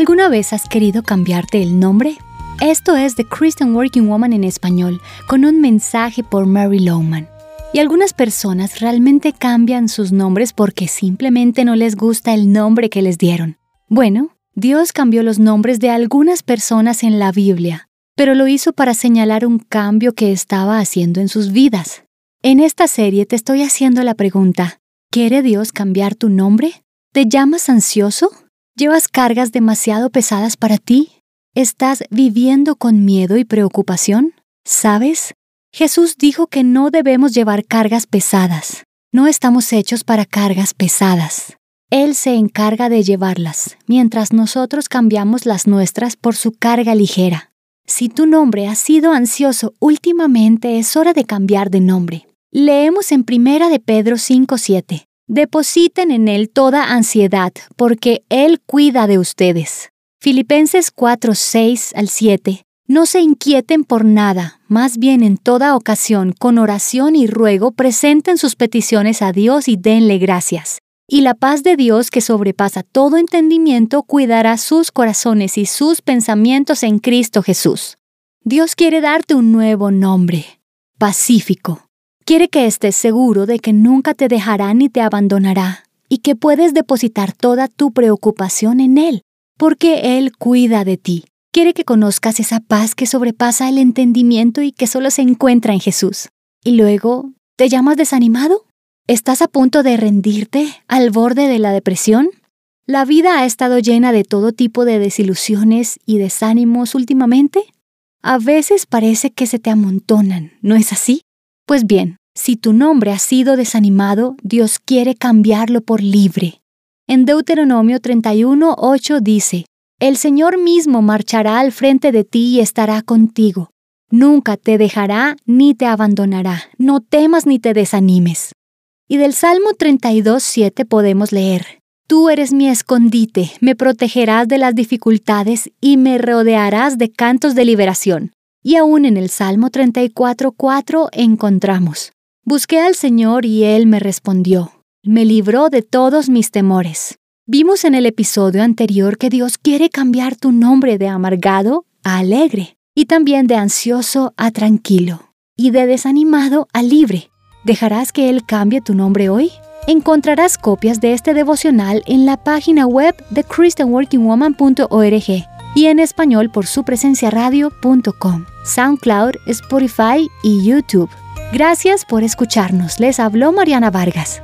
¿Alguna vez has querido cambiarte el nombre? Esto es The Christian Working Woman en español, con un mensaje por Mary Lowman. Y algunas personas realmente cambian sus nombres porque simplemente no les gusta el nombre que les dieron. Bueno, Dios cambió los nombres de algunas personas en la Biblia, pero lo hizo para señalar un cambio que estaba haciendo en sus vidas. En esta serie te estoy haciendo la pregunta, ¿quiere Dios cambiar tu nombre? ¿Te llamas ansioso? ¿Llevas cargas demasiado pesadas para ti? ¿Estás viviendo con miedo y preocupación? ¿Sabes? Jesús dijo que no debemos llevar cargas pesadas. No estamos hechos para cargas pesadas. Él se encarga de llevarlas, mientras nosotros cambiamos las nuestras por su carga ligera. Si tu nombre ha sido ansioso últimamente, es hora de cambiar de nombre. Leemos en Primera de Pedro 5:7. Depositen en Él toda ansiedad, porque Él cuida de ustedes. Filipenses 4, 6 al 7. No se inquieten por nada, más bien en toda ocasión, con oración y ruego, presenten sus peticiones a Dios y denle gracias. Y la paz de Dios, que sobrepasa todo entendimiento, cuidará sus corazones y sus pensamientos en Cristo Jesús. Dios quiere darte un nuevo nombre, pacífico, Quiere que estés seguro de que nunca te dejará ni te abandonará y que puedes depositar toda tu preocupación en Él, porque Él cuida de ti. Quiere que conozcas esa paz que sobrepasa el entendimiento y que solo se encuentra en Jesús. Y luego, ¿te llamas desanimado? ¿Estás a punto de rendirte al borde de la depresión? ¿La vida ha estado llena de todo tipo de desilusiones y desánimos últimamente? A veces parece que se te amontonan, ¿no es así? Pues bien, si tu nombre ha sido desanimado, Dios quiere cambiarlo por libre. En Deuteronomio 31:8 dice, El Señor mismo marchará al frente de ti y estará contigo. Nunca te dejará ni te abandonará. No temas ni te desanimes. Y del Salmo 32:7 podemos leer, Tú eres mi escondite, me protegerás de las dificultades y me rodearás de cantos de liberación. Y aún en el Salmo 34:4 encontramos, Busqué al Señor y Él me respondió, me libró de todos mis temores. Vimos en el episodio anterior que Dios quiere cambiar tu nombre de amargado a alegre, y también de ansioso a tranquilo, y de desanimado a libre. ¿Dejarás que Él cambie tu nombre hoy? Encontrarás copias de este devocional en la página web de christianworkingwoman.org y en español por su presencia radio.com, SoundCloud, Spotify y YouTube. Gracias por escucharnos. Les habló Mariana Vargas.